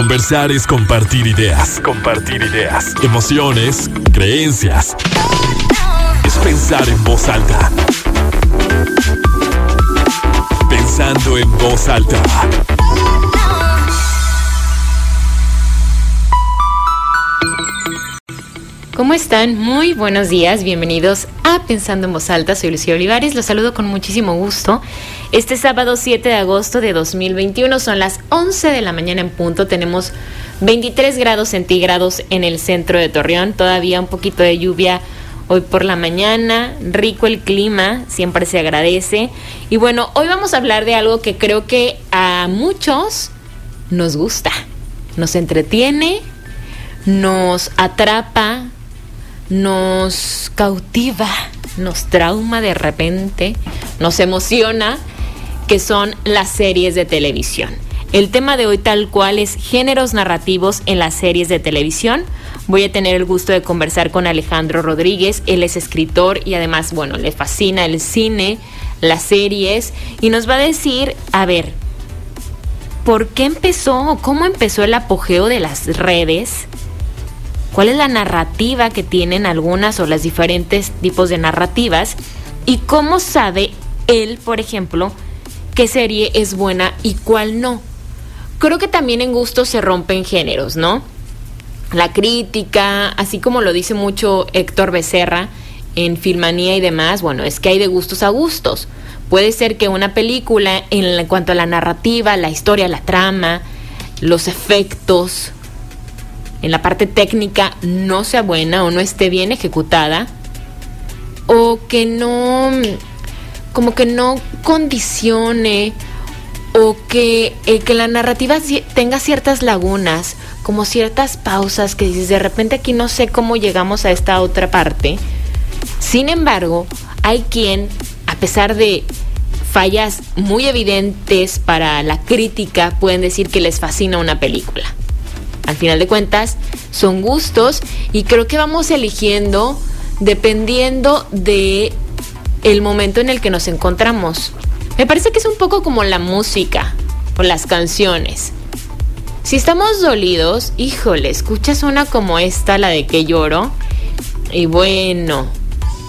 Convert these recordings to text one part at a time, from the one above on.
Conversar es compartir ideas. Compartir ideas. Emociones, creencias. Es pensar en voz alta. Pensando en voz alta. ¿Cómo están? Muy buenos días, bienvenidos a Pensando en Voz Alta, soy Lucía Olivares, los saludo con muchísimo gusto. Este sábado 7 de agosto de 2021 son las 11 de la mañana en punto, tenemos 23 grados centígrados en el centro de Torreón, todavía un poquito de lluvia hoy por la mañana, rico el clima, siempre se agradece. Y bueno, hoy vamos a hablar de algo que creo que a muchos nos gusta, nos entretiene, nos atrapa, nos cautiva, nos trauma de repente, nos emociona, que son las series de televisión. El tema de hoy tal cual es géneros narrativos en las series de televisión. Voy a tener el gusto de conversar con Alejandro Rodríguez. Él es escritor y además, bueno, le fascina el cine, las series y nos va a decir, a ver, ¿por qué empezó, cómo empezó el apogeo de las redes? cuál es la narrativa que tienen algunas o las diferentes tipos de narrativas y cómo sabe él, por ejemplo, qué serie es buena y cuál no. Creo que también en gusto se rompen géneros, ¿no? La crítica, así como lo dice mucho Héctor Becerra en Filmanía y demás, bueno, es que hay de gustos a gustos. Puede ser que una película, en cuanto a la narrativa, la historia, la trama, los efectos, en la parte técnica no sea buena o no esté bien ejecutada o que no como que no condicione o que, eh, que la narrativa tenga ciertas lagunas, como ciertas pausas que dices, de repente aquí no sé cómo llegamos a esta otra parte. Sin embargo, hay quien, a pesar de fallas muy evidentes para la crítica, pueden decir que les fascina una película. Al final de cuentas, son gustos y creo que vamos eligiendo dependiendo de el momento en el que nos encontramos. Me parece que es un poco como la música o las canciones. Si estamos dolidos, híjole, escuchas una como esta, la de que lloro, y bueno,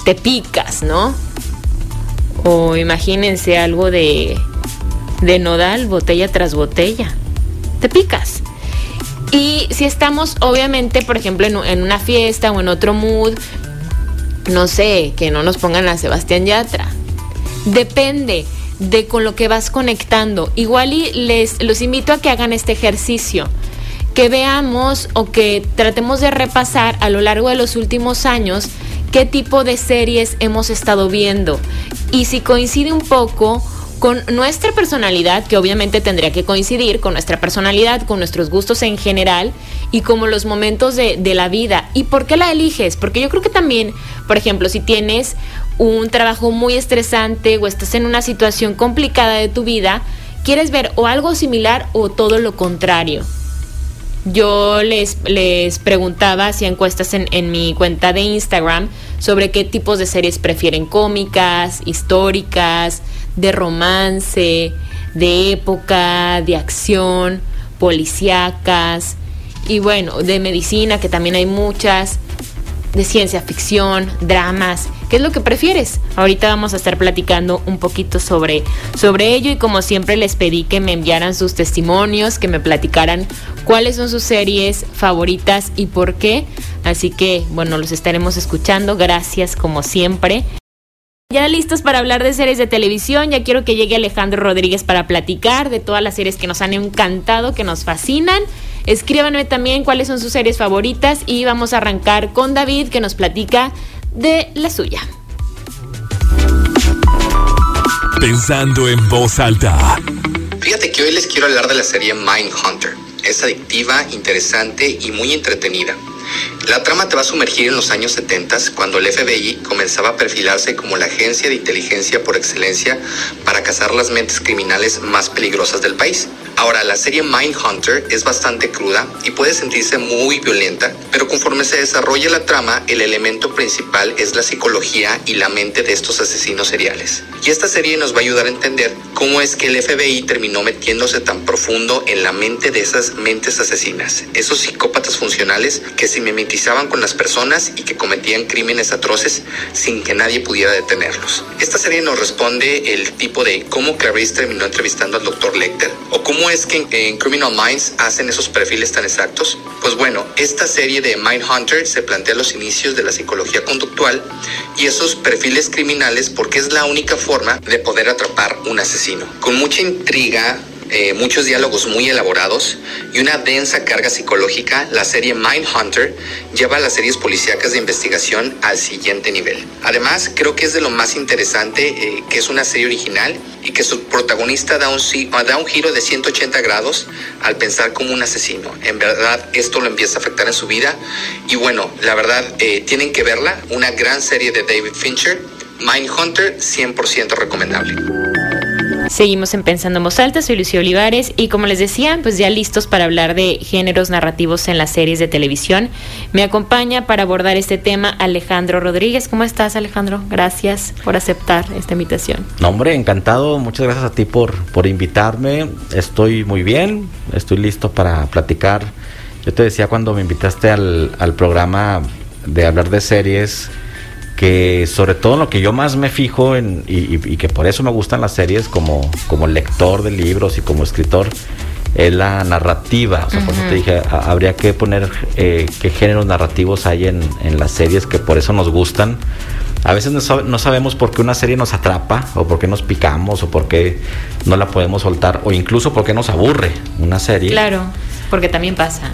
te picas, ¿no? O imagínense algo de, de nodal, botella tras botella. Te picas. Y si estamos, obviamente, por ejemplo, en, una fiesta o en otro mood, no sé, que no nos pongan a Sebastián Yatra. Depende de con lo que vas conectando. Igual y les los invito a que hagan este ejercicio, que veamos o que tratemos de repasar a lo largo de los últimos años qué tipo de series hemos estado viendo y si coincide un poco con nuestra personalidad, que obviamente tendría que coincidir con nuestra personalidad, con nuestros gustos en general y como los momentos de, la vida. ¿Y por qué la eliges? Porque yo creo que también, por ejemplo, si tienes un trabajo muy estresante o estás en una situación complicada de tu vida, quieres ver o algo similar o todo lo contrario. Yo les, les preguntaba, hacía encuestas en, en mi cuenta de Instagram sobre qué tipos de series prefieren cómicas, históricas, de romance, de época, de acción, policíacas y bueno, de medicina, que también hay muchas, de ciencia ficción, dramas. ¿Qué es lo que prefieres? Ahorita vamos a estar platicando un poquito sobre, sobre ello y como siempre les pedí que me enviaran sus testimonios, que me platicaran cuáles son sus series favoritas y por qué. Así que bueno, los estaremos escuchando. Gracias como siempre. Ya listos para hablar de series de televisión, ya quiero que llegue Alejandro Rodríguez para platicar de todas las series que nos han encantado, que nos fascinan. Escríbanme también cuáles son sus series favoritas y vamos a arrancar con David que nos platica de la suya. Pensando en voz alta. Fíjate que hoy les quiero hablar de la serie Mindhunter. Es adictiva, interesante y muy entretenida. La trama te va a sumergir en los años 70 cuando el FBI comenzaba a perfilarse como la agencia de inteligencia por excelencia para cazar las mentes criminales más peligrosas del país. Ahora, la serie Mindhunter es bastante cruda y puede sentirse muy violenta, pero conforme se desarrolla la trama, el elemento principal es la psicología y la mente de estos asesinos seriales. Y esta serie nos va a ayudar a entender cómo es que el FBI terminó metiéndose tan profundo en la mente de esas mentes asesinas, esos psicópatas funcionales que se mimetizaban con las personas y que cometían crímenes atroces sin que nadie pudiera detenerlos. Esta serie nos responde el tipo de cómo Clarice terminó entrevistando al Dr. Lecter o cómo es que en, Criminal Minds hacen esos perfiles tan exactos? Pues bueno, esta serie de Mindhunter se plantea los inicios de la psicología conductual y esos perfiles criminales porque es la única forma de poder atrapar un asesino. Con mucha intriga, eh, muchos diálogos muy elaborados y una densa carga psicológica, la serie Mindhunter lleva a las series policíacas de investigación al siguiente nivel. Además, creo que es de lo más interesante eh, que es una serie original y que su protagonista da un, da un giro de 180 grados al pensar como un asesino. En verdad, esto lo empieza a afectar en su vida y bueno, la verdad, eh, tienen que verla, una gran serie de David Fincher. Mindhunter 100% recomendable. Seguimos en Pensando en Voz Alta, soy Lucía Olivares y como les decía, pues ya listos para hablar de géneros narrativos en las series de televisión. Me acompaña para abordar este tema Alejandro Rodríguez. ¿Cómo estás Alejandro? Gracias por aceptar esta invitación. No, hombre, encantado. Muchas gracias a ti por, por invitarme. Estoy muy bien, estoy listo para platicar. Yo te decía cuando me invitaste al, al programa de hablar de series, que sobre todo lo que yo más me fijo en, y, que por eso me gustan las series como, como lector de libros y como escritor, es la narrativa. O sea, por eso te dije, habría que poner eh, qué géneros narrativos hay en, en, las series que por eso nos gustan. A veces no, no, sabemos por qué una serie nos atrapa, o por qué nos picamos, o por qué no la podemos soltar, o incluso por qué nos aburre una serie. Claro. Porque también pasa.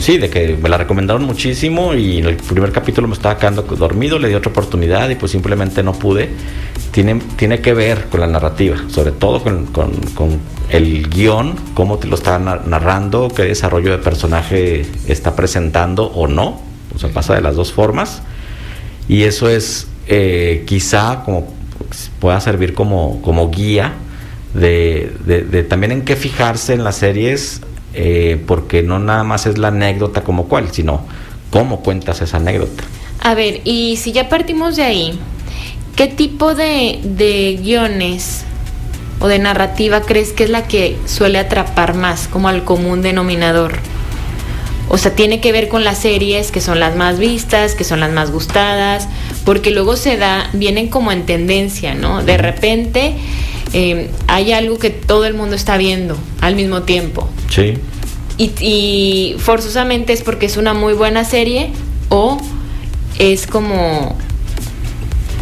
Sí, de que me la recomendaron muchísimo y en el primer capítulo me estaba quedando dormido, le di otra oportunidad y pues simplemente no pude. Tiene, tiene que ver con la narrativa, sobre todo con, el guion, cómo lo está narrando, qué desarrollo de personaje está presentando o no. O sea, pasa de las dos formas. Y eso es eh, quizá como pueda servir como, como guía de, de, también en qué fijarse en las series eh, porque no nada más es la anécdota como cual, sino cómo cuentas esa anécdota. A ver, y si ya partimos de ahí, ¿qué tipo de, de guiones o de narrativa crees que es la que suele atrapar más, como al común denominador? O sea, tiene que ver con las series que son las más vistas, que son las más gustadas, porque luego se da, vienen como en tendencia, ¿no? De repente eh, hay algo que todo el mundo está viendo al mismo tiempo. Sí. Y, forzosamente es porque es una muy buena serie o es como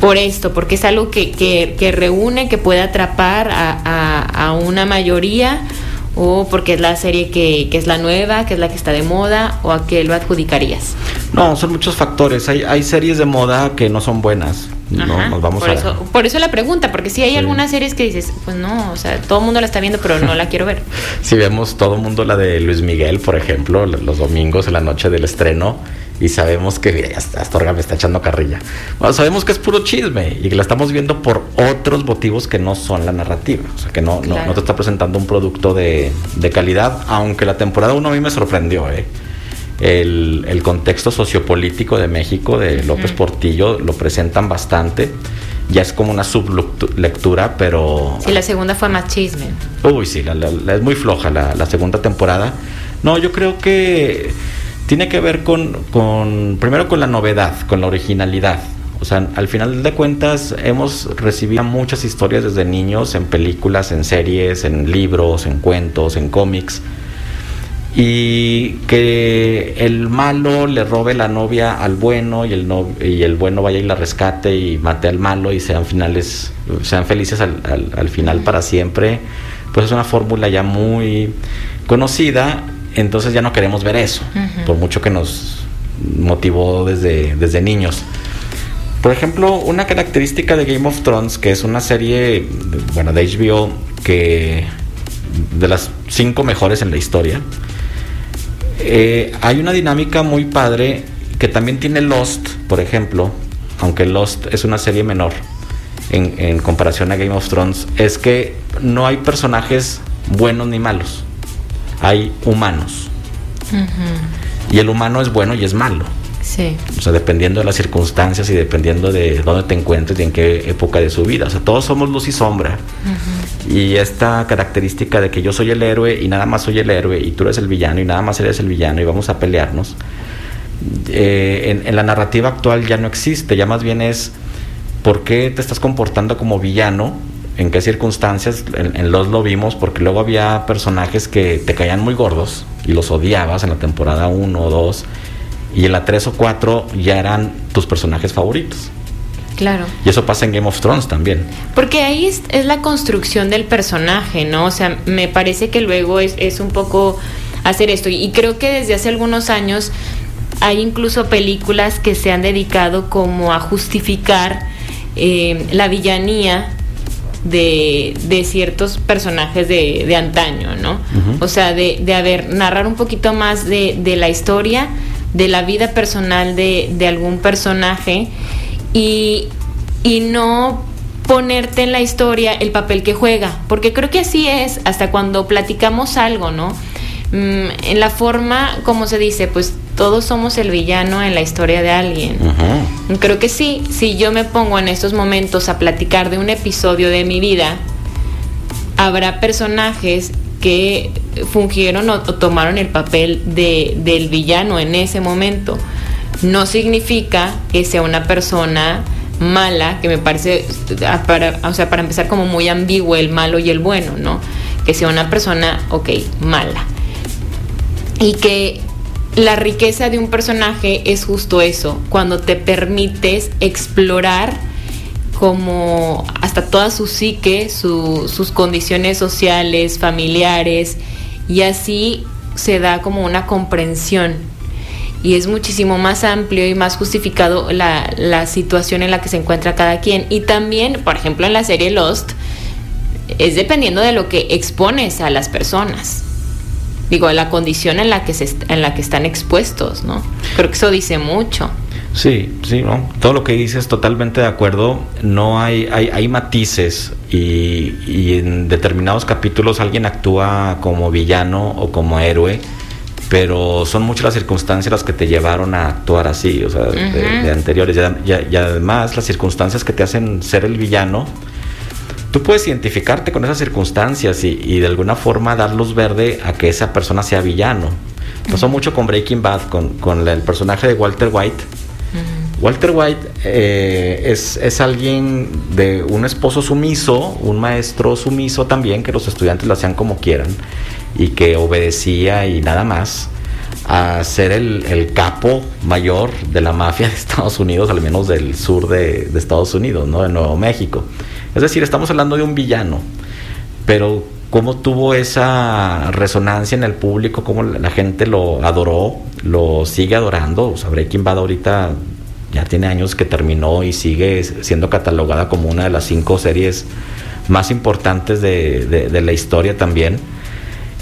por esto, porque es algo que, que, reúne, que puede atrapar a, a, una mayoría o porque es la serie que, que, es la nueva, que es la que está de moda, o a qué lo adjudicarías? No, son muchos factores. Hay, hay series de moda que no son buenas. no, nos vamos por eso, por eso la pregunta, porque si hay algunas series que dices, pues no, o sea, todo el mundo la está viendo, pero no la quiero ver. si vemos todo el mundo la de Luis Miguel, por ejemplo, los domingos en la noche del estreno, y sabemos que está, Astorga me está echando carrilla. Bueno, sabemos que es puro chisme y que la estamos viendo por otros motivos que no son la narrativa. O sea, que no, no, te está presentando un producto de, de calidad, aunque la temporada 1 a mí me sorprendió, ¿eh? El, el, contexto sociopolítico de México, de López Portillo, lo presentan bastante. Ya es como una sublectura, pero... Sí, la segunda fue más chisme. Uy, sí, es muy floja la, la segunda temporada. No, yo creo que tiene que ver con, con, primero con la novedad, con la originalidad. O sea, al final de cuentas hemos recibido muchas historias desde niños en películas, en series, en libros, en cuentos, en cómics. Y que el malo le robe la novia al bueno y el, y el bueno vaya y la rescate y mate al malo y sean finales, sean felices al, al final para siempre. Pues es una fórmula ya muy conocida entonces ya no queremos ver eso, por mucho que nos motivó desde, desde niños. Por ejemplo, una característica de Game of Thrones, que es una serie, bueno, de HBO, que de las cinco mejores en la historia, eh, hay una dinámica muy padre que también tiene Lost, por ejemplo, aunque Lost es una serie menor en, comparación a Game of Thrones, es que no hay personajes buenos ni malos, hay humanos. Y el humano es bueno y es malo. Sí. O sea, dependiendo de las circunstancias y dependiendo de dónde te encuentres y en qué época de su vida. O sea, todos somos luz y sombra. Y esta característica de que yo soy el héroe y nada más soy el héroe y tú eres el villano y nada más eres el villano y vamos a pelearnos. Eh, en, la narrativa actual ya no existe, ya más bien es por qué te estás comportando como villano, en qué circunstancias, en, en, los lo vimos, porque luego había personajes que te caían muy gordos y los odiabas en la temporada 1 o 2 y en la 3 o 4 ya eran tus personajes favoritos. Claro. Y eso pasa en Game of Thrones también. Porque ahí es, la construcción del personaje, ¿no? O sea, me parece que luego es, es un poco hacer esto. Y creo que desde hace algunos años hay incluso películas que se han dedicado como a justificar eh, la villanía de, de, ciertos personajes de, de antaño, ¿no? O sea, de, de, haber, narrar un poquito más de, de la historia de la vida personal de, de algún personaje y, y no ponerte en la historia el papel que juega, porque creo que así es hasta cuando platicamos algo, ¿no? Mm, en la forma, como se dice, pues todos somos el villano en la historia de alguien. Creo que sí, si yo me pongo en estos momentos a platicar de un episodio de mi vida, habrá personajes que fungieron o, tomaron el papel de, del villano en ese momento. No significa que sea una persona mala, que me parece, para, o sea, para empezar como muy ambiguo el malo y el bueno, ¿no? Que sea una persona, ok, mala. Y que la riqueza de un personaje es justo eso, cuando te permites explorar como hasta toda su psique, sus condiciones sociales, familiares, y así se da como una comprensión. Y es muchísimo más amplio y más justificado la, la situación en la que se encuentra cada quien. Y también, por ejemplo, en la serie Lost, es dependiendo de lo que expones a las personas. Digo, la condición en la que, se, en la que están expuestos, ¿no? Creo que eso dice mucho. Sí, sí, ¿no? todo lo que dices totalmente de acuerdo. No hay, hay, hay matices y, y, en determinados capítulos alguien actúa como villano o como héroe, pero son muchas las circunstancias las que te llevaron a actuar así, o sea, de, anteriores. Y, además las circunstancias que te hacen ser el villano, tú puedes identificarte con esas circunstancias y, y de alguna forma dar luz verde a que esa persona sea villano. Pasó mucho con Breaking Bad, con, con el personaje de Walter White Walter White eh, es, es, alguien de un esposo sumiso, un maestro sumiso también, que los estudiantes lo hacían como quieran y que obedecía y nada más a ser el, capo mayor de la mafia de Estados Unidos, al menos del sur de, de, Estados Unidos, ¿no? de Nuevo México. Es decir, estamos hablando de un villano, pero cómo tuvo esa resonancia en el público, cómo la gente lo adoró, lo sigue adorando. O sea, Breaking Bad ahorita ya tiene años que terminó y sigue siendo catalogada como una de las cinco series más importantes de, la historia también.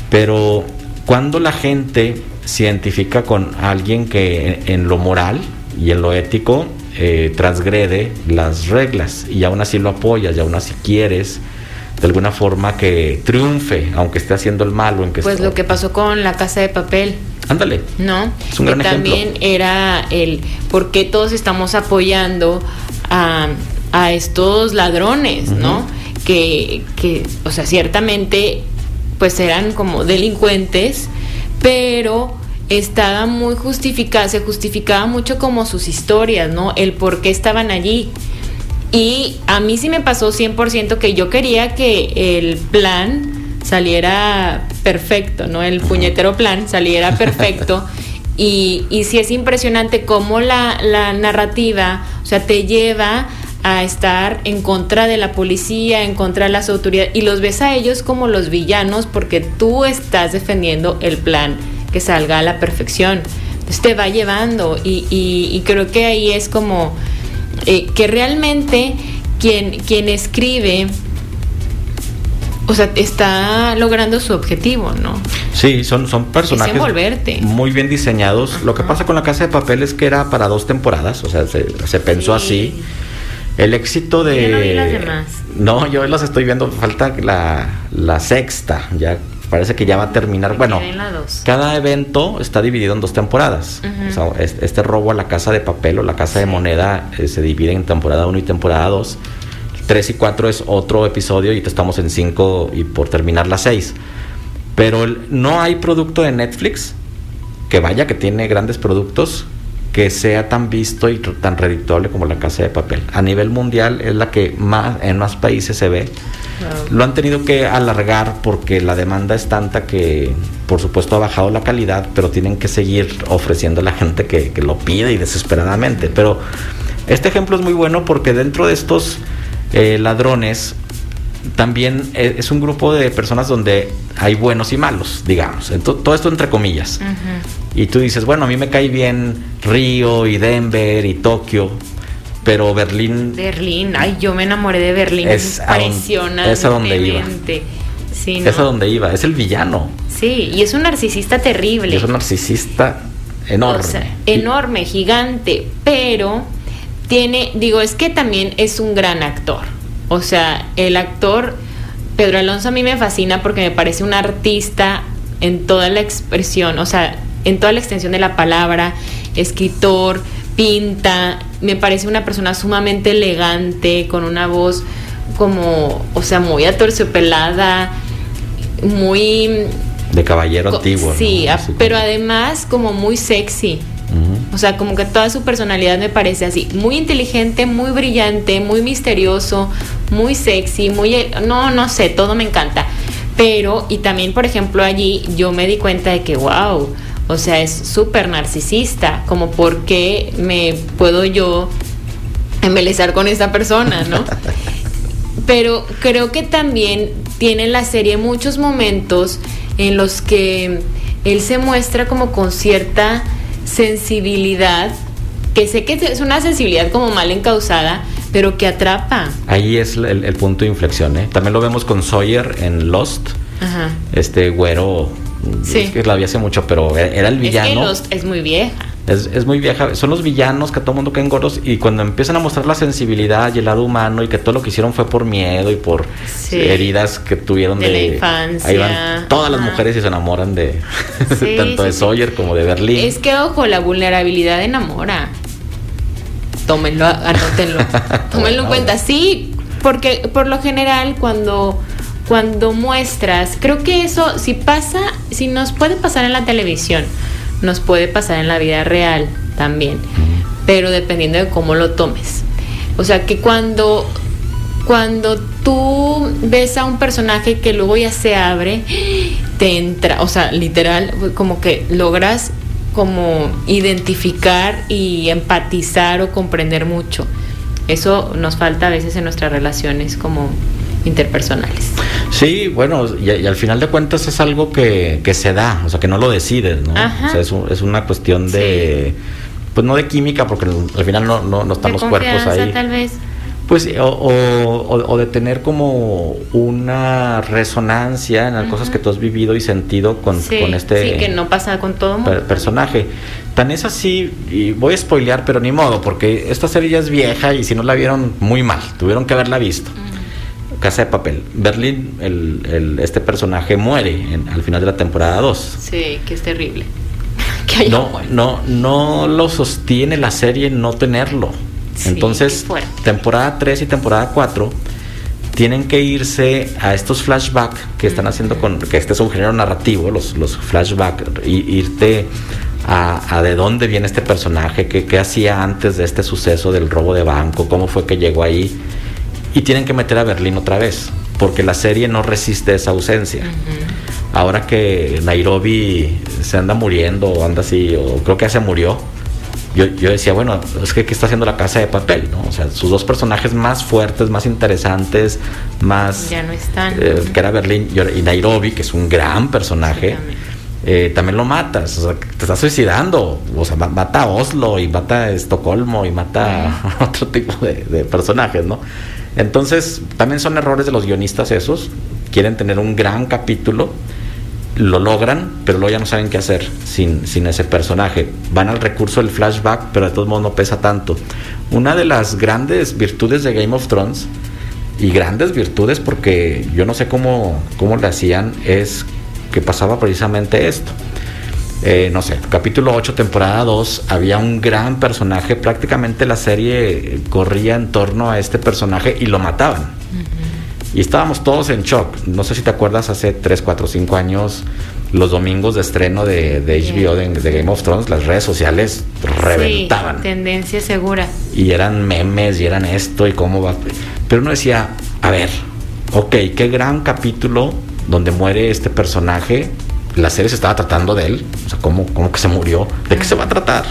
Pero cuando la gente se identifica con alguien que en, lo moral y en lo ético eh, transgrede las reglas y aún así lo apoyas y aún así quieres de alguna forma que triunfe, aunque esté haciendo el malo. En que pues lo que pasó con la casa de papel. Ándale. ¿No? Es un gran que también era el por qué todos estamos apoyando a, a estos ladrones, ¿no? Que, que, o sea, ciertamente, pues eran como delincuentes, pero estaba muy justificada, se justificaba mucho como sus historias, ¿no? El por qué estaban allí. Y a mí sí me pasó 100% que yo quería que el plan saliera perfecto, ¿no? El puñetero plan saliera perfecto. y, y sí es impresionante cómo la, la narrativa, o sea, te lleva a estar en contra de la policía, en contra de las autoridades, y los ves a ellos como los villanos porque tú estás defendiendo el plan que salga a la perfección. Entonces te va llevando y, y creo que ahí es como eh, que realmente quien, quien escribe o sea, está logrando su objetivo, ¿no? Sí, son, son personajes muy bien diseñados. Lo que pasa con la Casa de Papel es que era para dos temporadas, o sea, se, se pensó Sí. así. El éxito de... Yo no vi las demás. No, yo las estoy viendo, falta la, la sexta, ya parece que ya va a terminar. Bueno, cada evento está dividido en dos temporadas. O sea, este robo a la Casa de Papel o la Casa de. Moneda eh, se divide en temporada 1 y temporada 2. 3 y 4 es otro episodio y estamos en 5 y por terminar la 6. Pero el- no hay producto de Netflix que vaya que tiene grandes productos que sea tan visto y tan redituable como la Casa de Papel. A nivel mundial es la que más en más países se ve. Wow. Lo han tenido que alargar porque la demanda es tanta que, por supuesto, ha bajado la calidad, pero tienen que seguir ofreciendo a la gente que, que lo pide y desesperadamente. Pero este ejemplo es muy bueno porque dentro de estos eh, ladrones también e- es un grupo de personas donde hay buenos y malos, digamos. Ento- todo esto entre comillas. Y tú dices, bueno, a mí me cae bien Río y Denver y Tokio, pero Berlín Berlín, ay, yo me enamoré de Berlín, Es impresionante. es a donde iba. Sí, ¿no? es a donde iba, es el villano. Sí, y es un narcisista terrible. Y es un narcisista enorme. O sea, enorme, gigante, pero tiene, digo, es que también es un gran actor. O sea, el actor Pedro Alonso a mí me fascina porque me parece un artista en toda la expresión, o sea, en toda la extensión de la palabra, escritor, pinta, me parece una persona sumamente elegante, con una voz como, o sea, muy aterciopelada, muy de caballero antiguo. Sí, a- Así como- pero además como muy sexy. O sea, como que toda su personalidad me parece así, muy inteligente, muy brillante, muy misterioso, muy sexy, muy e, no, no sé, todo me encanta. Pero y también, por ejemplo, allí yo me di cuenta de que wow, o sea, es súper narcisista, como por qué me puedo yo embelezar con esta persona, ¿no? Pero creo que también tiene la serie muchos momentos en los que él se muestra como con cierta sensibilidad, que sé que es una sensibilidad como mal encausada, pero que atrapa. Ahí es el, el punto de inflexión. ¿eh? También lo vemos con Sawyer en Lost. Ajá. Este güero. Sí. Es que la vi hace mucho, pero e- era el Es que villano. Lost es muy vieja. Es, es muy vieja. Son los villanos que a todo mundo caen gordos y cuando empiezan a mostrar la sensibilidad y el lado humano y que todo lo que hicieron fue por miedo y por Sí. heridas que tuvieron De de, la infancia. Ahí van todas las mujeres y se enamoran de Sí, tanto sí, de. Sawyer como de Berlín. Es que, ojo, la vulnerabilidad enamora. Tómenlo, anótenlo. Tómenlo en cuenta. Sí, porque por lo general cuando, cuando muestras, creo que eso, si pasa, si nos puede pasar en la televisión, nos puede pasar en la vida real también. Pero dependiendo de cómo lo tomes. O sea, que cuando cuando tú ves a un personaje que luego ya se abre, te entra, o sea, literal, como que logras como identificar y empatizar o comprender mucho. Eso nos falta a veces en nuestras relaciones como interpersonales. Sí, bueno, y, y al final de cuentas es algo que, que se da, o sea, que no lo decides, ¿no? Ajá. O sea, es, un- es una cuestión de, pues no de química, porque al final no, no, no están De los cuerpos ahí. tal vez. Pues, o, o- o- o de tener como una resonancia en las cosas que tú has vivido y sentido con, Sí, con este sí, que no pasa con todo mundo. per- personaje. Tan es así, y voy a spoilear, pero ni modo, porque esta serie ya es vieja y si no la vieron, muy mal, tuvieron que haberla visto. Casa de Papel. Berlín, el, el- este personaje muere en- al final de la temporada 2. Sí, que es terrible. que No, muerto. no, no lo sostiene la serie no tenerlo. Sí, Entonces, temporada 3 y temporada 4 tienen que irse a estos flashbacks que están haciendo con, que este es un género narrativo, los, los flashbacks, irte a, a de dónde viene este personaje, qué hacía antes de este suceso del robo de banco, cómo fue que llegó ahí, y tienen que meter a Berlín otra vez, porque la serie no resiste esa ausencia. Ahora que Nairobi se anda muriendo o anda así, o creo que ya se murió, yo, yo decía, bueno, es que ¿qué está haciendo la casa de papel? ¿no? O sea, sus dos personajes más fuertes, más interesantes, más... Ya no están. eh, que era Berlín y Nairobi, que es un gran personaje, Sí, también. eh, también lo matas, o sea, te estás suicidando, o sea, ma- mata a Oslo y mata a Estocolmo y mata a otro tipo de, de personajes, ¿no? Entonces, también son errores de los guionistas esos, quieren tener un gran capítulo, lo logran, pero luego ya no saben qué hacer sin, sin ese personaje. Van al recurso del flashback, pero de todos modos no pesa tanto. Una de las grandes virtudes de Game of Thrones, y grandes virtudes porque yo no sé cómo, cómo le hacían, es que pasaba precisamente esto. Eh, no sé, capítulo 8, temporada 2, había un gran personaje, prácticamente la serie corría en torno a este personaje y lo mataban. Y estábamos todos en shock. No sé si te acuerdas, hace 3, 4, 5 años, los domingos de estreno de, HBO de, Game of Thrones, las redes sociales reventaban. tendencia segura. Y eran memes y eran esto y cómo va. Pero uno decía, a ver, ok, qué gran capítulo donde muere este personaje. La serie se estaba tratando de él. O sea, ¿cómo, cómo que se murió? ¿De qué se va a tratar?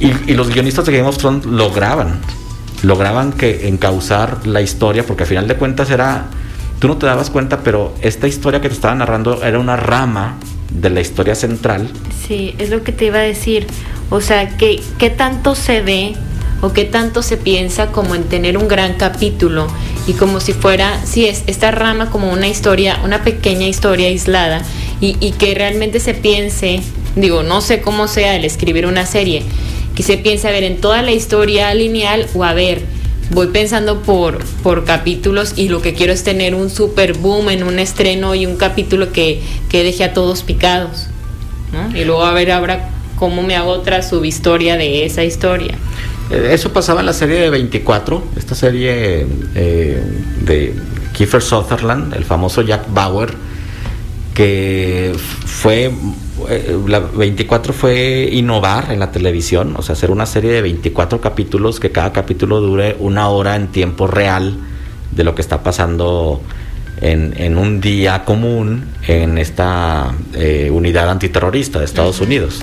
Y, los guionistas de Game of Thrones lograban lograban que encauzar la historia, porque al final de cuentas era, tú no te dabas cuenta, pero esta historia que te estaba narrando era una rama de la historia central. Sí, es lo que te iba a decir. O sea, ¿qué, qué tanto se ve o qué tanto se piensa como en tener un gran capítulo y como si fuera, sí, es esta rama como una historia, una pequeña historia aislada y, que realmente se piense, digo, no sé cómo sea el escribir una serie, que se piense, a ver, en toda la historia lineal o a ver, voy pensando por, por capítulos y lo que quiero es tener un super boom en un estreno y un capítulo que, que deje a todos picados. Y luego a ver ahora cómo me hago otra subhistoria de esa historia. Eh, eso pasaba en la serie de 24, esta serie eh, de Kiefer Sutherland, el famoso Jack Bauer, que fue eh, la 24 fue innovar en la televisión, o sea, hacer una serie de 24 capítulos, que cada capítulo dure una hora en tiempo real de lo que está pasando en, un día común en esta eh, unidad antiterrorista de Estados Unidos.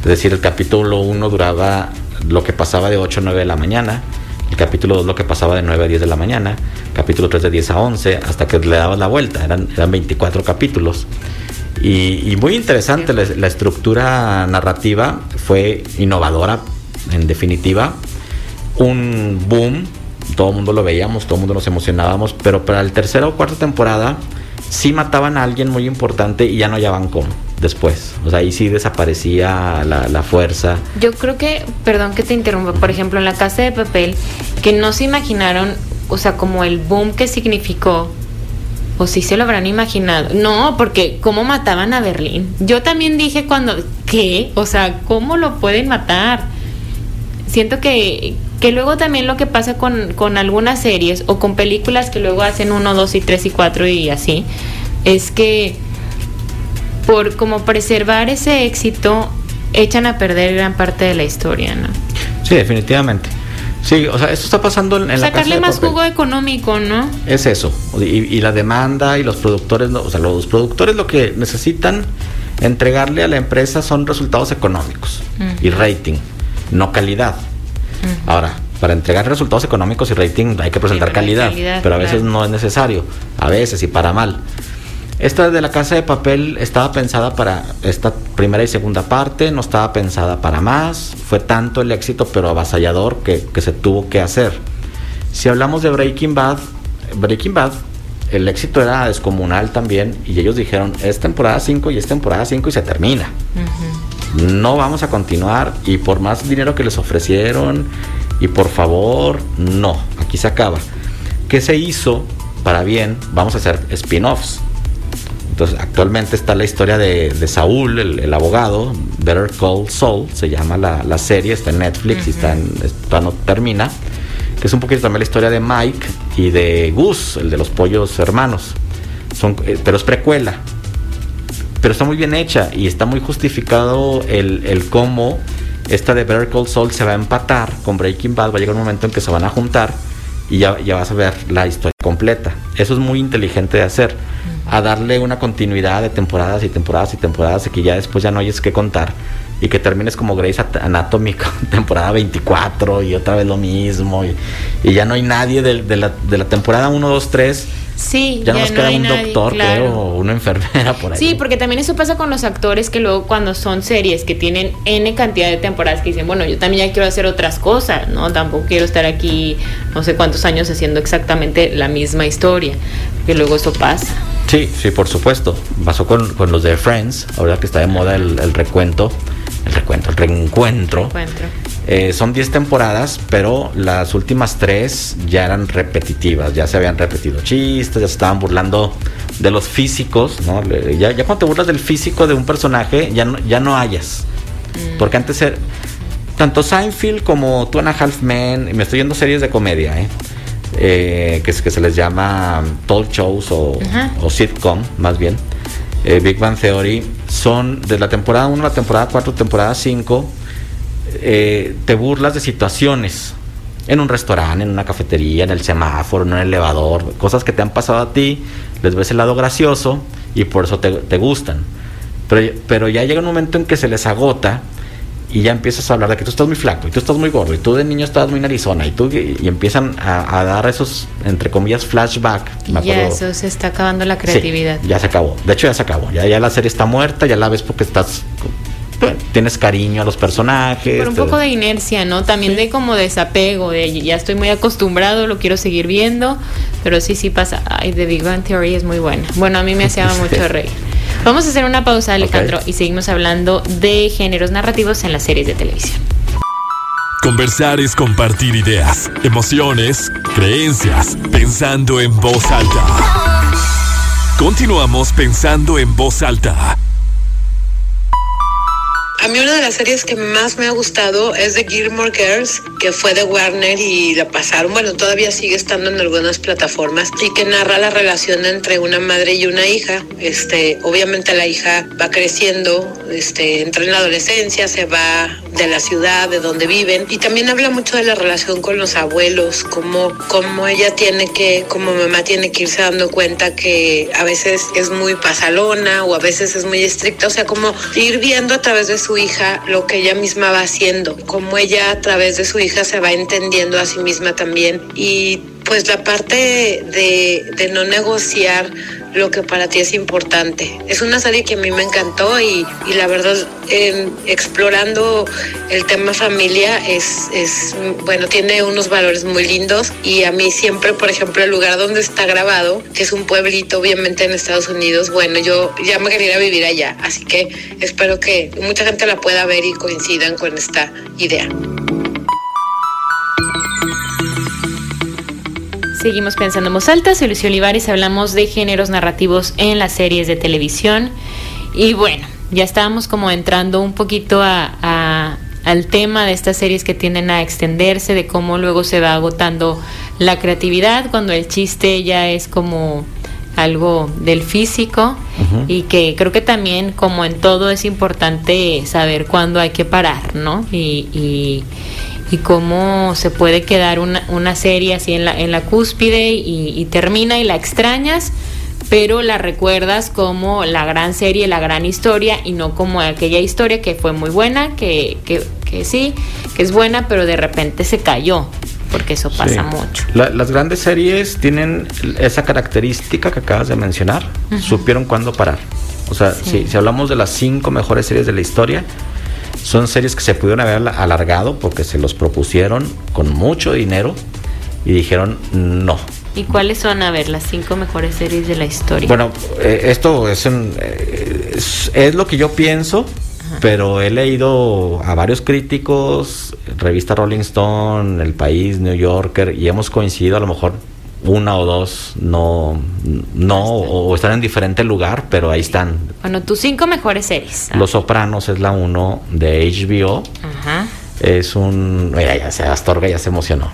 Es decir, el capítulo 1 duraba lo que pasaba de 8 a 9 de la mañana, el capítulo 2 lo que pasaba de 9 a 10 de la mañana, capítulo 3 de 10 a 11, hasta que le dabas la vuelta, eran, eran 24 capítulos. Y, muy interesante la, estructura narrativa, fue innovadora en definitiva, un boom, todo el mundo lo veíamos, todo el mundo nos emocionábamos, pero para la tercera o cuarta temporada sí mataban a alguien muy importante y ya no hallaban cómo después. O sea, ahí sí desaparecía la, fuerza. Yo creo que, perdón que te interrumpa, por ejemplo, en la casa de papel, que no se imaginaron, o sea, como el boom que significó o sí se lo habrán imaginado. No, porque ¿cómo mataban a Berlín? Yo también dije cuando, ¿qué? O sea, ¿cómo lo pueden matar? Siento que, que luego también lo que pasa con, con algunas series o con películas que luego hacen uno, dos y tres y cuatro y así, es que por como preservar ese éxito echan a perder gran parte de la historia, ¿no? Sí, definitivamente. Sí, o sea, esto está pasando en, la casa de más jugo económico, ¿no? Es eso. Y, la demanda y los productores, o sea, los productores lo que necesitan entregarle a la empresa son resultados económicos y rating, no calidad. Ahora, para entregar resultados económicos y rating hay que presentar calidad, pero a veces no es necesario, a veces y para mal. Esta de la casa de papel estaba pensada para esta primera y segunda parte, no estaba pensada para más, fue tanto el éxito pero avasallador que, se tuvo que hacer. Si hablamos de Breaking Bad, Breaking Bad, el éxito era descomunal también y ellos dijeron, es temporada 5 y es temporada 5 y se termina. No vamos a continuar y por más dinero que les ofrecieron y por favor, no, aquí se acaba. ¿Qué se hizo? Para bien, vamos a hacer spin-offs entonces, actualmente está la historia de, Saúl, el, abogado, Better Call Saul, se llama la, serie, está en Netflix y está en, no termina, que es un poquito también la historia de Mike y de Gus, el de los pollos hermanos. Son, eh, pero es precuela. Pero está muy bien hecha y está muy justificado el, el cómo esta de Better Call Saul se va a empatar con Breaking Bad, va a llegar un momento en que se van a juntar y ya, ya vas a ver la historia completa. Eso es muy inteligente de hacer a darle una continuidad de temporadas y temporadas y temporadas y que ya después ya no hayas que contar y que termines como Grace Anatomy temporada 24 y otra vez lo mismo y, ya no hay nadie de, de, la, de la temporada 1, 2, 3 Sí, ya, nos queda un doctor, o una enfermera por ahí. Sí, porque también eso pasa con los actores que luego cuando son series que tienen N cantidad de temporadas que dicen, bueno, yo también ya quiero hacer otras cosas, ¿no? Tampoco quiero estar aquí no sé cuántos años haciendo exactamente la misma historia. porque luego eso pasa. Sí, sí, por supuesto. Pasó con, con los de Friends, ahora que está de moda el, el recuento, el recuento, el reencuentro. Encuentro. Eh, son 10 temporadas, pero las últimas 3 ya eran repetitivas, ya se habían repetido chistes, ya se estaban burlando de los físicos, ¿no? Ya, ya cuando te burlas del físico de un personaje, ya no, ya no hayas. Porque antes era, tanto Seinfeld como Two and a Half Men, y me estoy yendo series de comedia, ¿eh? Eh, que, es- que se les llama talk shows o, o sitcom, más bien. Eh, Big Bang Theory son de la temporada 1 a la temporada 4, temporada 5 eh, te burlas de situaciones en un restaurante, en una cafetería, en el semáforo, en un elevador, cosas que te han pasado a ti, les ves el lado gracioso y por eso te, te gustan. Pero, pero ya llega un momento en que se les agota y ya empiezas a hablar de que tú estás muy flaco y tú estás muy gordo y tú de niño estabas muy narizona y tú y, y empiezan a, a dar esos, entre comillas, flashback. Me ya acuerdo- eso se está acabando la Sí, creatividad. ya se acabó. De hecho, ya se acabó. Ya, ya la serie está muerta, ya la ves porque estás. pues, Tienes cariño a los personajes. Por un poco de inercia, ¿no? También de como desapego, de ya estoy muy acostumbrado, lo quiero seguir viendo, pero sí, sí pasa. Ay, The Big Bang Theory es muy buena. Bueno, a mí me hacía mucho reír. Vamos a hacer una pausa, Alejandro, y seguimos hablando de géneros narrativos en las series de televisión. Conversar es compartir ideas, emociones, creencias, pensando en voz alta. Continuamos pensando en voz alta. A mí una de las series que más me ha gustado es The Gilmore Girls, que fue de Warner y la pasaron, bueno, todavía sigue estando en algunas plataformas y que narra la relación entre una madre y una hija. Este, obviamente la hija va creciendo, este, entra en la adolescencia, se va de la ciudad, de donde viven y también habla mucho de la relación con los abuelos, como como ella tiene que, como mamá tiene que irse dando cuenta que a veces es muy pasalona o a veces es muy estricta, o sea, como ir viendo a través de su hija lo que ella misma va haciendo, como ella a través de su hija se va entendiendo a sí misma también. Y pues la parte de, de no negociar lo que para ti es importante. Es una serie que a mí me encantó y, y la verdad, explorando el tema familia es, es, bueno, tiene unos valores muy lindos y a mí siempre, por ejemplo, el lugar donde está grabado, que es un pueblito obviamente en Estados Unidos, bueno, yo ya me quería vivir allá, así que espero que mucha gente la pueda ver y coincidan con esta idea. Seguimos pensando en voz alta, soy Lucio Olivares, hablamos de géneros narrativos en las series de televisión. Y bueno, ya estábamos como entrando un poquito a, a- al tema de estas series que tienden a extenderse, de cómo luego se va agotando la creatividad, cuando el chiste ya es como algo del físico y que creo que también como en todo es importante saber cuándo hay que parar, ¿no? Y, y, y cómo se puede quedar una, una serie así en la, en la cúspide y, y termina y la extrañas, pero la recuerdas como la gran serie, la gran historia y no como aquella historia que fue muy buena, que, que, que sí, que es buena, pero de repente se cayó, porque eso pasa Sí. mucho. La- las grandes series tienen esa característica que acabas de mencionar. Supieron cuándo parar. O sea, Sí. si, si hablamos de las cinco mejores series de la historia, son series que se pudieron haber ala- alargado porque se los propusieron con mucho dinero y dijeron no. ¿Y cuáles son, a ver, las cinco mejores series de la historia? Bueno, eh, esto es, un, eh, es, es lo que yo pienso, pero he leído a varios críticos, revista Rolling Stone, El País, New Yorker, y hemos coincidido a lo mejor una o dos, no, no o están en diferente lugar, pero ahí están. Bueno, tus cinco mejores series. Los Sopranos es la uno de HBO. Ajá. Es un. Mira, ya se Astorga ya se emocionó.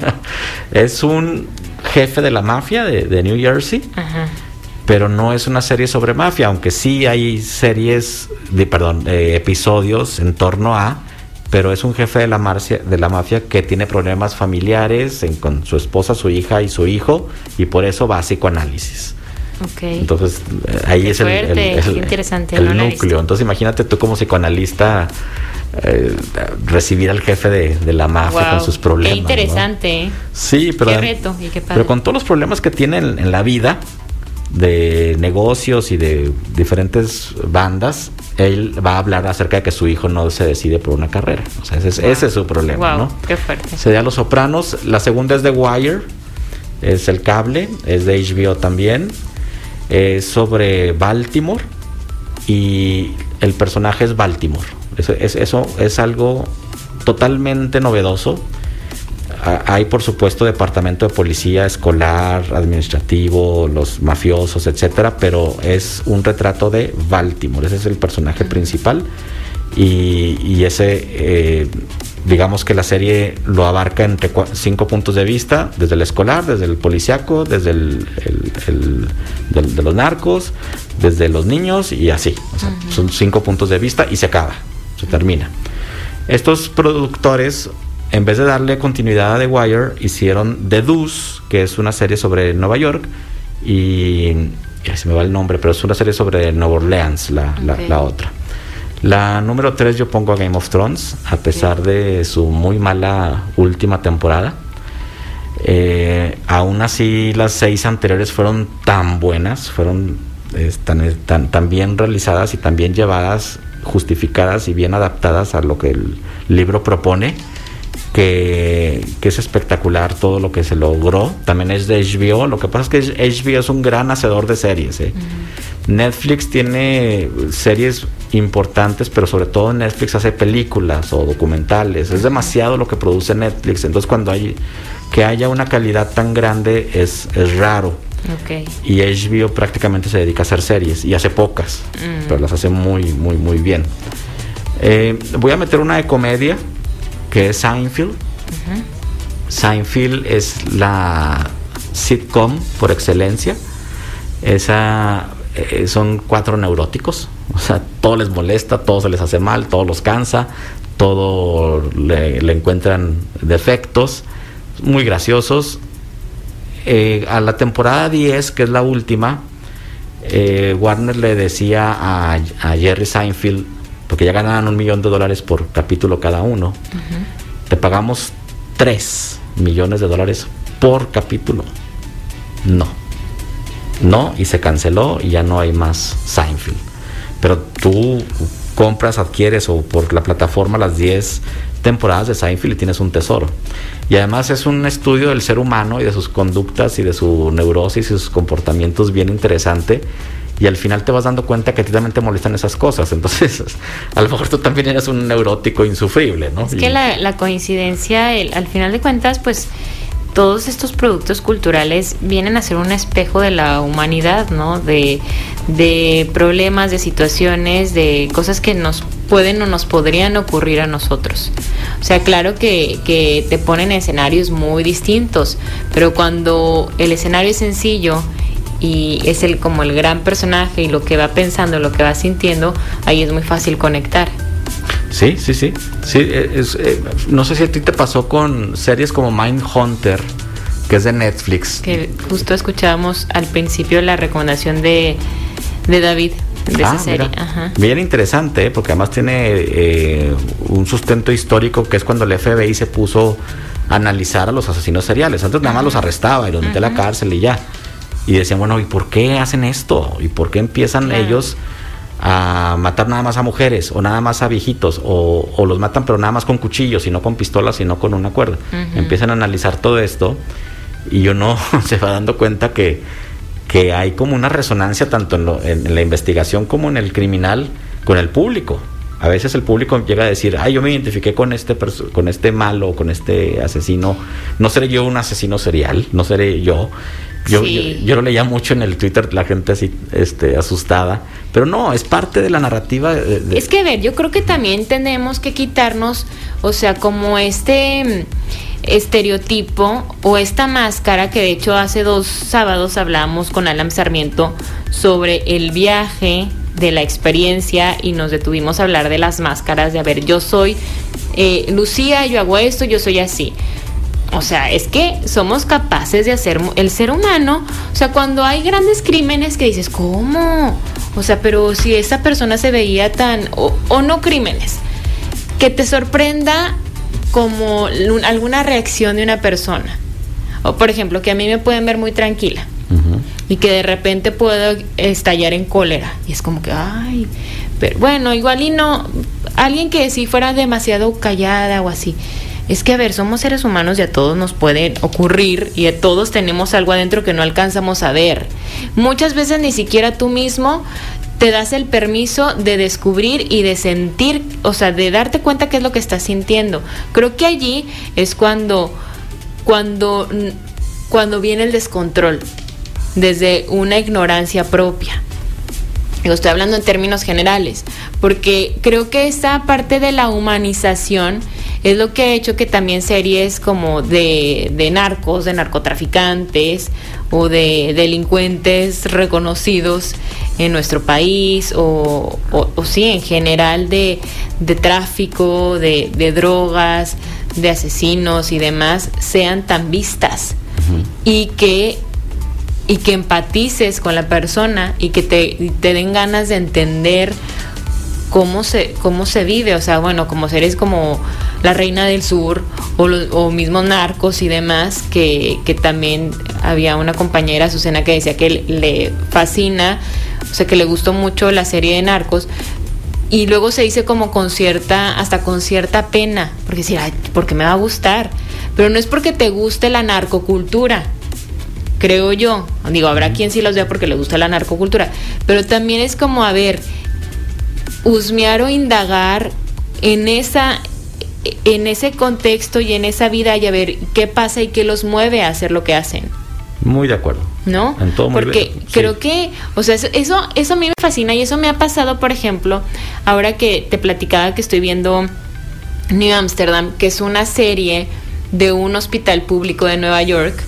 es un jefe de la mafia de, de New Jersey Ajá. pero no es una serie sobre mafia, aunque sí hay series, de, perdón, eh, episodios en torno a, pero es un jefe de la, marcia- de la mafia que tiene problemas familiares en- con su esposa, su hija y su hijo, y por eso va a psicoanálisis. Ok. Entonces, eh, ahí Qué es el, el- interesante, no núcleo. Entonces, imagínate tú como psicoanalista eh, recibir al jefe de, de la mafia con sus problemas. Qué ¿no? interesante, ¿eh? Sí, pero, Qué reto y qué padre. pero con todos los problemas que tiene en, en la vida de negocios y de diferentes bandas, él va a hablar acerca de que su hijo no se decide por una carrera. O sea, ese es, ese es su problema, Guau, ¿no? qué fuerte. Sería Los Sopranos. La segunda es The Wire, es el cable, es de HBO también, es sobre Baltimore y el personaje es Baltimore. Eso es, eso es algo totalmente novedoso. Hay, por supuesto, departamento de policía escolar, administrativo, los mafiosos, etcétera, pero es un retrato de Baltimore. Ese es el personaje principal. Y, ese, eh, digamos que la serie lo abarca entre cinco puntos de vista: desde el escolar, desde el policiaco, desde el, de, los narcos, desde los niños y así. Son cinco puntos de vista y se acaba, se termina. Estos productores, en vez de darle continuidad a The Wire, hicieron The Deuce, que es una serie sobre Nueva York, y, se me va el nombre, pero es una serie sobre Nueva Orleans, la, la, otra. La número 3 yo pongo a Game of Thrones, a pesar de su muy mala última temporada. Eh, aún así, las seis anteriores fueron tan buenas, fueron tan, tan, tan, bien realizadas y tan bien llevadas justificadas y bien adaptadas a lo que el libro propone, que, es espectacular todo lo que se logró. También es de HBO, lo que pasa es que HBO es un gran hacedor de series. ¿eh? Netflix tiene series importantes, pero sobre todo Netflix hace películas o documentales. Es demasiado lo que produce Netflix, entonces cuando hay que haya una calidad tan grande es, es raro. Y HBO prácticamente se dedica a hacer series y hace pocas, mm. pero las hace muy, muy, muy bien. Eh, voy a meter una de comedia que es Seinfeld. Seinfeld es la sitcom por excelencia. Eh, son cuatro neuróticos, o sea, todo les molesta, todo se les hace mal, todo los cansa, todo le encuentran defectos, muy graciosos. Eh, a la temporada 10, que es la última, eh, Warner le decía a, Jerry Seinfeld, porque ya ganaban un millón de dólares por capítulo cada uno, te pagamos 3 millones de dólares por capítulo. No. No, y se canceló y ya no hay más Seinfeld. Pero tú compras, adquieres o por la plataforma las 10 temporadas de Seinfeld y tienes un tesoro. Y además es un estudio del ser humano y de sus conductas y de su neurosis y sus comportamientos bien interesante. Y al final te vas dando cuenta que a ti también te molestan esas cosas. Entonces, a lo mejor tú también eres un neurótico insufrible, ¿no? Es que la, coincidencia, al final de cuentas, pues todos estos productos culturales vienen a ser un espejo de la humanidad, ¿no? De, de problemas, de situaciones, de cosas que nos pueden o nos podrían ocurrir a nosotros. O sea, claro que, que te ponen escenarios muy distintos, pero cuando el escenario es sencillo y es el como el gran personaje y lo que va pensando, lo que va sintiendo, ahí es muy fácil conectar. Sí, sí, sí. sí eh, eh, no sé si a ti te pasó con series como Mind Hunter, que es de Netflix. Que justo escuchábamos al principio la recomendación de, David. De esa ah, serie. Bien interesante, ¿eh? porque además tiene un sustento histórico que es cuando el FBI se puso a analizar a los asesinos seriales. Antes nada más los arrestaba y los metía a la cárcel y ya. Y decían, bueno, ¿y por qué hacen esto? ¿Y por qué empiezan ellos a matar nada más a mujeres o nada más a viejitos o, los matan pero nada más con cuchillos y no con pistolas sino con una cuerda. Empiezan a analizar todo esto y uno se va dando cuenta que, que hay como una resonancia tanto en, la investigación como en el criminal con el público. A veces el público llega a decir, ay, yo me identifiqué con este, con este malo, con este asesino. No seré yo un asesino serial, no seré yo. Yo, yo, lo leía mucho en el Twitter, la gente así este, asustada, pero no, es parte de la narrativa. Es que, a ver, yo creo que también tenemos que quitarnos, o sea, como este mm, estereotipo o esta máscara que de hecho hace dos sábados hablamos con Alan Sarmiento sobre el viaje de la experiencia y nos detuvimos a hablar de las máscaras, de a ver, yo soy eh, Lucía, yo hago esto, yo soy así. O sea, es que somos capaces de hacer el ser humano. O sea, cuando hay grandes crímenes que dices, ¿cómo? O sea, pero si esa persona se veía tan... O, no crímenes. Que te sorprenda como alguna reacción de una persona. O por ejemplo, que a mí me pueden ver muy tranquila. Y que de repente puedo estallar en cólera. Y es como que, ay, pero bueno, igual y no. Alguien que si fuera demasiado callada o así es que, a ver, somos seres humanos y a todos nos puede ocurrir y a todos tenemos algo adentro que no alcanzamos a ver. Muchas veces ni siquiera tú mismo te das el permiso de descubrir y de sentir, o sea, de darte cuenta qué es lo que estás sintiendo. Creo que allí es cuando, cuando, cuando viene el descontrol, desde una ignorancia propia. estoy hablando en términos generales, porque creo que esta parte de la humanización es lo que ha hecho que también series como de, de narcos, de narcotraficantes o de delincuentes reconocidos en nuestro país o, o, sí, en general de, de tráfico, de, de, drogas, de asesinos y demás, sean tan vistas. Y que y que empatices con la persona y que te, te den ganas de entender cómo se, cómo se vive, o sea, bueno, como seres como la Reina del Sur o, o mismos narcos y demás, que, que, también había una compañera, Susana, que decía que le fascina, o sea, que le gustó mucho la serie de narcos, y luego se dice como con cierta, hasta con cierta pena, porque decir, ay, porque me va a gustar, pero no es porque te guste la narcocultura, creo yo, digo, habrá quien sí los vea porque le gusta la narcocultura, pero también es como, a ver, husmear o indagar en esa en ese contexto y en esa vida y a ver qué pasa y qué los mueve a hacer lo que hacen. Muy de acuerdo. ¿No? En todo Porque creo que, o sea, eso, eso a mí me fascina y eso me ha pasado, por ejemplo, ahora que te platicaba que estoy viendo New Amsterdam, que es una serie de un hospital público de Nueva York.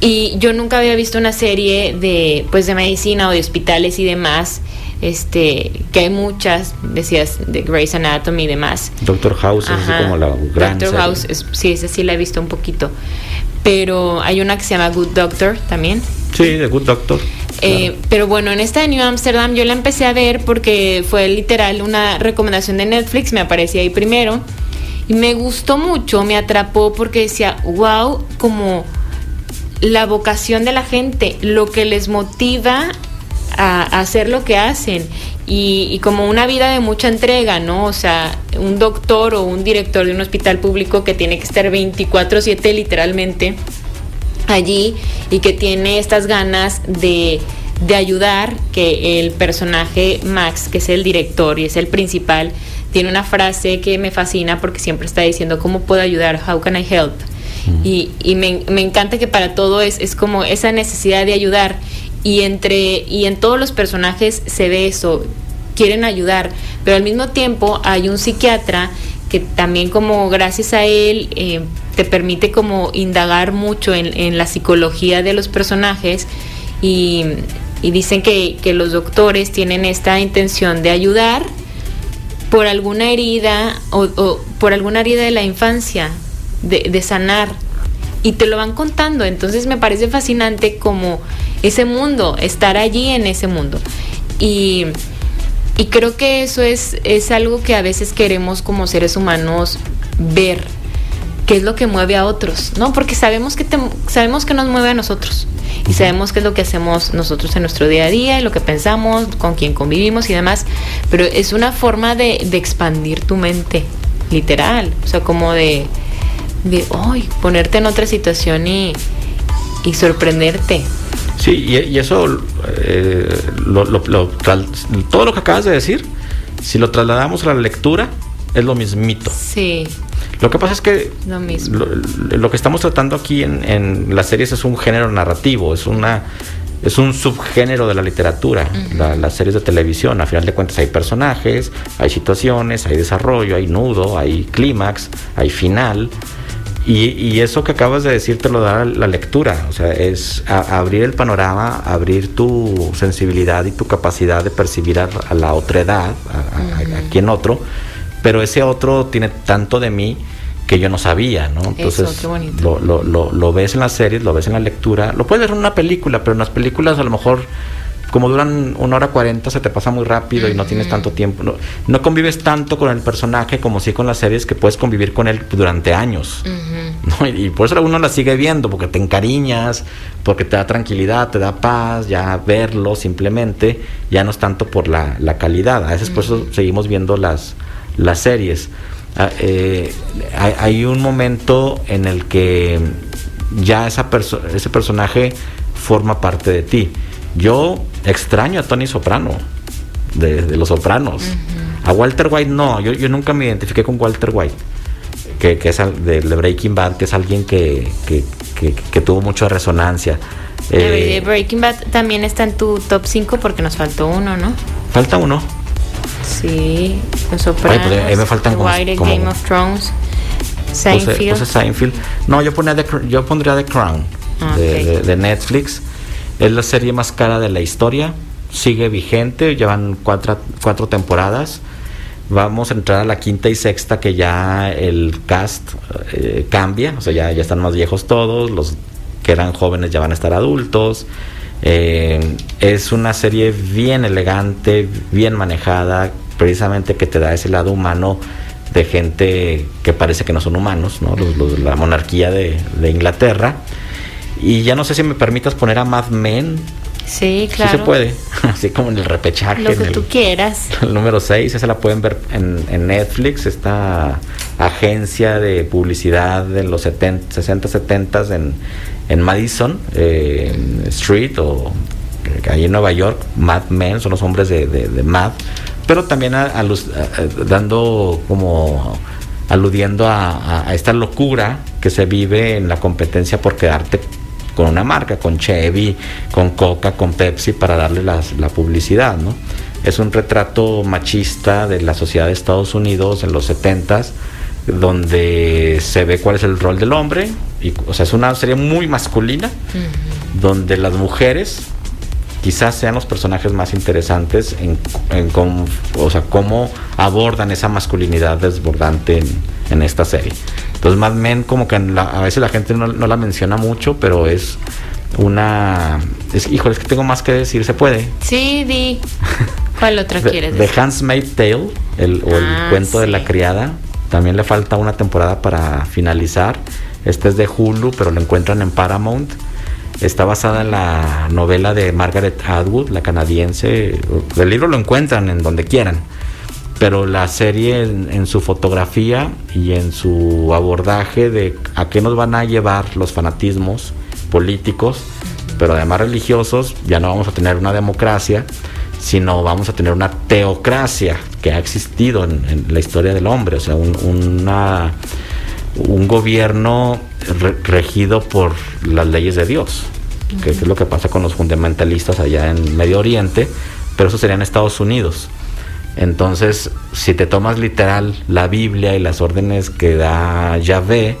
Y yo nunca había visto una serie de, pues, de medicina o de hospitales y demás este que hay muchas, decías, de Grey's Anatomy y demás. Doctor House es así como la gran Doctor House, sí, esa sí la he visto un poquito. Pero hay una que se llama Good Doctor también. Sí, de Good Doctor. Eh, Pero bueno, en esta de New Amsterdam yo la empecé a ver porque fue literal una recomendación de Netflix, me aparecía ahí primero. Y me gustó mucho, me atrapó porque decía, wow, como la vocación de la gente, lo que les motiva a, hacer lo que hacen y, como una vida de mucha entrega, ¿no? O sea, un doctor o un director de un hospital público que tiene que estar 24/7 literalmente allí y que tiene estas ganas de, de ayudar, que el personaje Max, que es el director y es el principal, tiene una frase que me fascina porque siempre está diciendo, ¿cómo puedo ayudar? How can I help? Y, y me, me, encanta que para todo es, es como esa necesidad de ayudar y entre y en todos los personajes se ve eso quieren ayudar pero al mismo tiempo hay un psiquiatra que también como gracias a él eh, te permite como indagar mucho en, la psicología de los personajes y, dicen que, que, los doctores tienen esta intención de ayudar por alguna herida o, o por alguna herida de la infancia de, de sanar y te lo van contando. Entonces me parece fascinante como ese mundo, estar allí en ese mundo. Y, y creo que eso es, es algo que a veces queremos como seres humanos ver qué es lo que mueve a otros, ¿no? Porque sabemos que te, sabemos que nos mueve a nosotros y sabemos qué es lo que hacemos nosotros en nuestro día a día y lo que pensamos, con quién convivimos y demás, pero es una forma de, de expandir tu mente, literal, o sea, como de, de hoy ponerte en otra situación y, y sorprenderte. Sí, y, y eso, eh, lo, lo, lo, todo lo que acabas de decir, si lo trasladamos a la lectura, es lo mismito. Sí. Lo que pasa es que lo, mismo. lo, lo que estamos tratando aquí en, en, las series es un género narrativo, es una es un subgénero de la literatura, uh -huh. la, las series de televisión. A final de cuentas hay personajes, hay situaciones, hay desarrollo, hay nudo, hay clímax, hay final. Y, y, eso que acabas de decir te lo da la lectura, o sea, es a, abrir el panorama, abrir tu sensibilidad y tu capacidad de percibir a, a la otra edad, a, uh -huh. a, quien otro, pero ese otro tiene tanto de mí que yo no sabía, ¿no? Entonces Eso, lo, lo, lo, lo, ves en las series, lo ves en la lectura, lo puedes ver en una película, pero en las películas a lo mejor como duran una hora cuarenta se te pasa muy rápido y no tienes tanto tiempo, no, no, convives tanto con el personaje como sí con las series que puedes convivir con él durante años, uh -huh. ¿no? y, y, por eso uno la sigue viendo, porque te encariñas, porque te da tranquilidad, te da paz, ya verlo simplemente, ya no es tanto por la, la calidad, a veces uh -huh. por eso seguimos viendo las, las series. Ah, eh, hay, hay un momento en el que ya esa perso- ese personaje forma parte de ti. Yo extraño a Tony Soprano, de, de Los Sopranos. A Walter White no, yo, yo nunca me identifiqué con Walter White, que, que es de, de Breaking Bad, que es alguien que, que, tuvo mucha resonancia. Eh, Breaking Bad también está en tu top 5 porque nos faltó uno, ¿no? falta uno. Sí, Los Sopranos, pues, ahí me faltan como- Wire, como- Game of Thrones, Puse, Seinfeld. puse Seinfeld. No, yo, ponía The yo pondría The Crown Ah, de, ok. de- de Netflix. Es la serie más cara de la historia. Sigue vigente. Llevan cuatro, cuatro temporadas. Vamos a entrar a la quinta y sexta que ya el cast eh, cambia. O sea, ya, ya están más viejos todos. Los que eran jóvenes ya van a estar adultos. Eh, es una serie bien elegante, bien manejada, precisamente que te da ese lado humano de gente que parece que no son humanos, ¿no? Los- los la monarquía de Inglaterra. Y ya no sé si me permitas poner a Mad Men. Sí, claro. Sí se puede, así como en el repechaje. Lo en que el- tú quieras. el número 6, esa la pueden ver en, en Netflix, esta agencia de publicidad de los 70, 60, 70 en, en Madison eh, Street o ahí en Nueva York, Mad Men, son los hombres de, de- de Mad, pero también a- a los- a- a- dando como aludiendo a, a- a esta locura que se vive en la competencia por quedarte con una marca, con Chevy, con Coca, con Pepsi, para darle las- la publicidad, ¿no? Es un retrato machista de la sociedad de Estados Unidos en los 70s, donde se ve cuál es el rol del hombre, y, o sea, es una serie muy masculina, donde las mujeres quizás sean los personajes más interesantes en, en cómo, o sea, cómo abordan esa masculinidad desbordante en, en esta serie. Entonces, Mad Men, como que la- a veces la gente no, no la menciona mucho, pero es una. Es, híjole, es que tengo más que decir, se puede. Sí, di. ¿Cuál otra The, quieres The decir? Handmaid's Tale, el, o el Ah, cuento de la criada, también le falta una temporada para finalizar. Este es de Hulu, pero lo encuentran en Paramount. Está basada en la novela de Margaret Atwood, la canadiense. El libro lo encuentran en donde quieran. Pero la serie en, en su fotografía y en su abordaje de a qué nos van a llevar los fanatismos políticos, pero además religiosos, ya no vamos a tener una democracia, sino vamos a tener una teocracia que ha existido en, la historia del hombre, o sea, un, una, un gobierno re- regido por las leyes de Dios, que es lo que pasa con los fundamentalistas allá en Medio Oriente, pero eso sería en Estados Unidos. Entonces, si te tomas literal la Biblia y las órdenes que da Yahvé,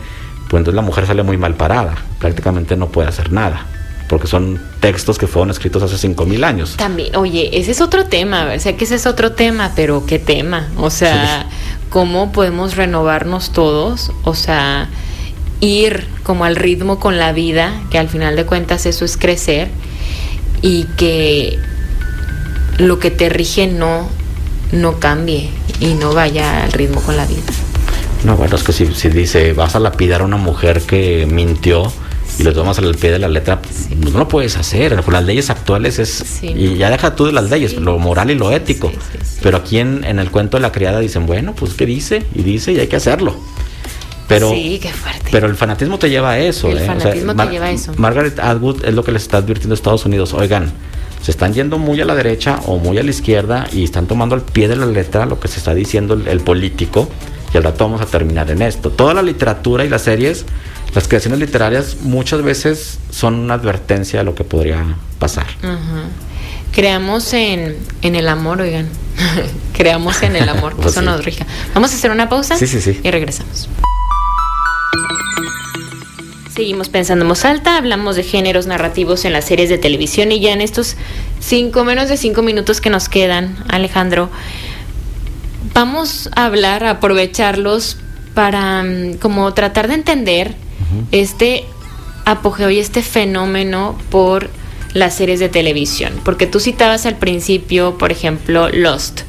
pues entonces la mujer sale muy mal parada, prácticamente no puede hacer nada, porque son textos que fueron escritos hace 5000 años. También, oye, ese es otro tema, o sea que ese es otro tema, pero qué tema, o sea, cómo podemos renovarnos todos, o sea, ir como al ritmo con la vida, que al final de cuentas eso es crecer y que lo que te rige no no cambie y no vaya al ritmo con la vida. No, bueno, es que si, si dice, vas a lapidar a una mujer que mintió y lo tomas al pie de la letra, pues no lo puedes hacer. Con las leyes actuales es. Sí. Y ya deja tú de las leyes, Sí. lo moral y lo ético. Sí, sí, sí. Pero aquí en, en el cuento de la criada dicen, bueno, pues ¿qué dice? Y dice y hay que hacerlo. Pero, sí, qué fuerte. pero el fanatismo te lleva a eso. El ¿eh? O sea, fanatismo te lleva a eso. Margaret Atwood es lo que les está advirtiendo a Estados Unidos. Oigan, se están yendo muy a la derecha o muy a la izquierda y están tomando al pie de la letra lo que se está diciendo el, el político. Y al rato vamos a terminar en esto. Toda la literatura y las series, las creaciones literarias, muchas veces son una advertencia de lo que podría pasar. Ajá. Creamos en, en el amor, oigan. Creamos en el amor, que Pues eso sí. nos rija. Vamos a hacer una pausa Sí, sí, sí. y regresamos. Seguimos pensando en voz alta, hablamos de géneros narrativos en las series de televisión y ya en estos cinco, menos de cinco minutos que nos quedan, Alejandro, vamos a hablar, a aprovecharlos para mm, como tratar de entender este apogeo y este fenómeno por las series de televisión. Porque tú citabas al principio, por ejemplo, Lost,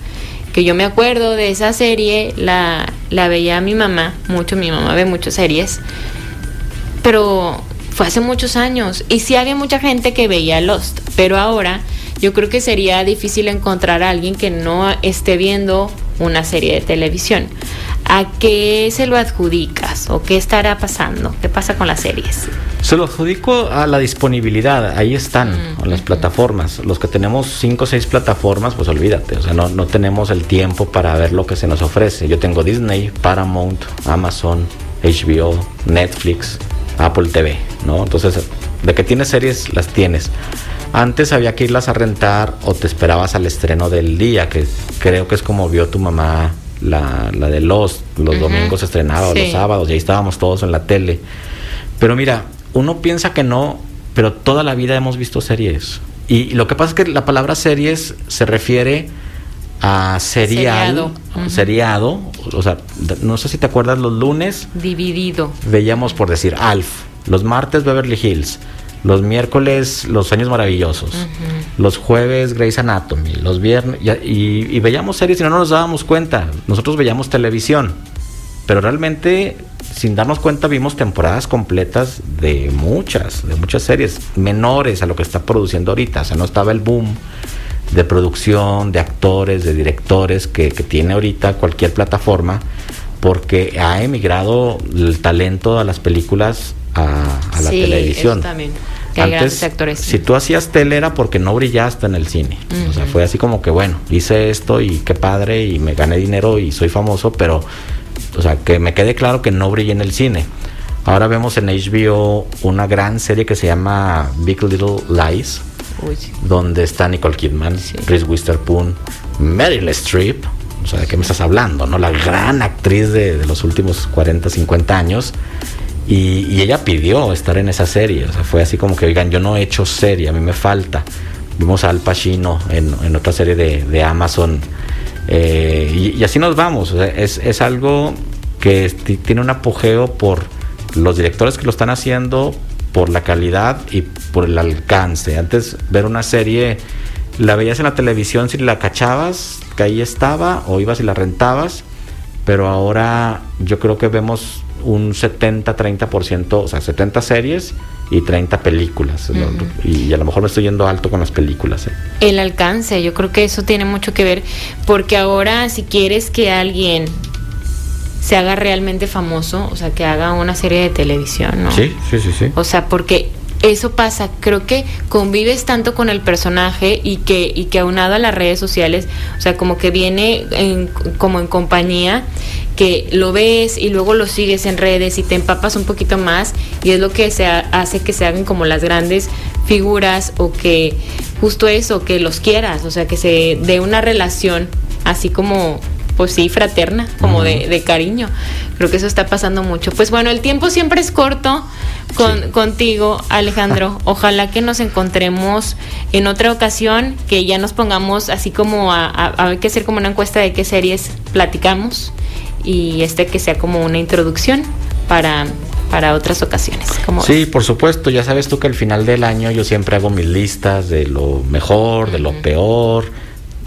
que yo me acuerdo de esa serie, la, la veía mi mamá, mucho, mi mamá ve muchas series, pero fue hace muchos años y sí había mucha gente que veía Lost, pero ahora yo creo que sería difícil encontrar a alguien que no esté viendo una serie de televisión. ¿A qué se lo adjudicas o qué estará pasando? ¿Qué pasa con las series? Se lo adjudico a la disponibilidad, ahí están Mm, las plataformas. Los que tenemos cinco o seis plataformas, pues olvídate, o sea, no, no tenemos el tiempo para ver lo que se nos ofrece. Yo tengo Disney, Paramount, Amazon, HBO, Netflix, Apple TV, ¿no? Entonces, de que tienes series, las tienes. Antes había que irlas a rentar o te esperabas al estreno del día, que creo que es como vio tu mamá la, la de Lost. Los Ujú. domingos estrenaba, Sí. los sábados, y ahí estábamos todos en la tele. Pero mira, uno piensa que no, pero toda la vida hemos visto series. Y lo que pasa es que la palabra series se refiere a serial, Seriado. Seriado. O sea, no sé si te acuerdas, los lunes Dividido. veíamos por decir Alf, los martes Beverly Hills, los miércoles Los Años Maravillosos, los jueves Grey's Anatomy, los viernes y, y- y veíamos series y no nos dábamos cuenta. Nosotros veíamos televisión, pero realmente sin darnos cuenta vimos temporadas completas de muchas, de muchas series menores a lo que está produciendo ahorita. O sea, no estaba el boom de producción, de actores, de directores que, que tiene ahorita cualquier plataforma, porque ha emigrado el talento a las películas a, a la Sí, televisión. eso también, que hay grandes actores. Si tú hacías tele era porque no brillaste en el cine. O sea, fue así como que, bueno, hice esto y qué padre y me gané dinero y soy famoso, pero, o sea, que me quede claro que no brillé en el cine. Ahora vemos en HBO una gran serie que se llama Big Little Lies, Uy, donde está Nicole Kidman, Sí. Reese Witherspoon, Meryl Streep, o sea, ¿de qué me estás hablando? no La gran actriz de, de los últimos 40, 50 años. Y, y ella pidió estar en esa serie, o sea, fue así como que, oigan, yo no he hecho serie, a mí me falta. Vimos a Al Pacino en, en otra serie de, de Amazon. eh, y, y así nos vamos, o sea, es, es algo que tiene un apogeo por los directores que lo están haciendo, por la calidad y por el alcance. Antes ver una serie, la veías en la televisión si la cachabas, que ahí estaba, o ibas y la rentabas, pero ahora yo creo que vemos un 70-30%, o sea, 70 series y 30 películas. Y a lo mejor me estoy yendo alto con las películas. ¿eh? El alcance, yo creo que eso tiene mucho que ver, porque ahora si quieres que alguien se haga realmente famoso, o sea, que haga una serie de televisión, ¿no? Sí, sí, sí, sí. O sea, porque eso pasa, creo que convives tanto con el personaje y que, y que aunado a las redes sociales, o sea, como que viene en- como en compañía, que lo ves y luego lo sigues en redes y te empapas un poquito más y es lo que se ha- hace que se hagan como las grandes figuras o que justo eso, que los quieras, o sea, que se dé una relación así como pues sí, fraterna, como de, de cariño. Creo que eso está pasando mucho. Pues bueno, el tiempo siempre es corto con, Sí. contigo, Alejandro. Ojalá que nos encontremos en otra ocasión, que ya nos pongamos así como a, a, a hay que hacer como una encuesta de qué series platicamos y este que sea como una introducción para, para otras ocasiones. Como Sí, por supuesto, ya sabes tú que al final del año yo siempre hago mis listas de lo mejor, de lo peor,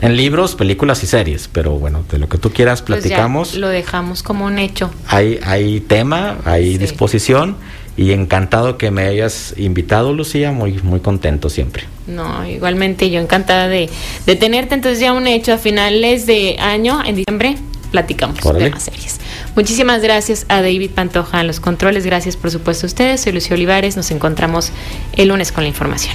en libros, películas y series, pero bueno, de lo que tú quieras Pues ya platicamos. lo dejamos como un hecho. hay, hay tema, hay Sí. disposición y encantado que me hayas invitado, Lucía, muy, muy contento siempre. No, igualmente yo encantada de, de tenerte. Entonces ya un hecho a finales de año, en diciembre, platicamos Órale. de más series. Muchísimas gracias a David Pantoja en los controles. Gracias por supuesto a ustedes. Soy Lucio Olivares. Nos encontramos el lunes con la información.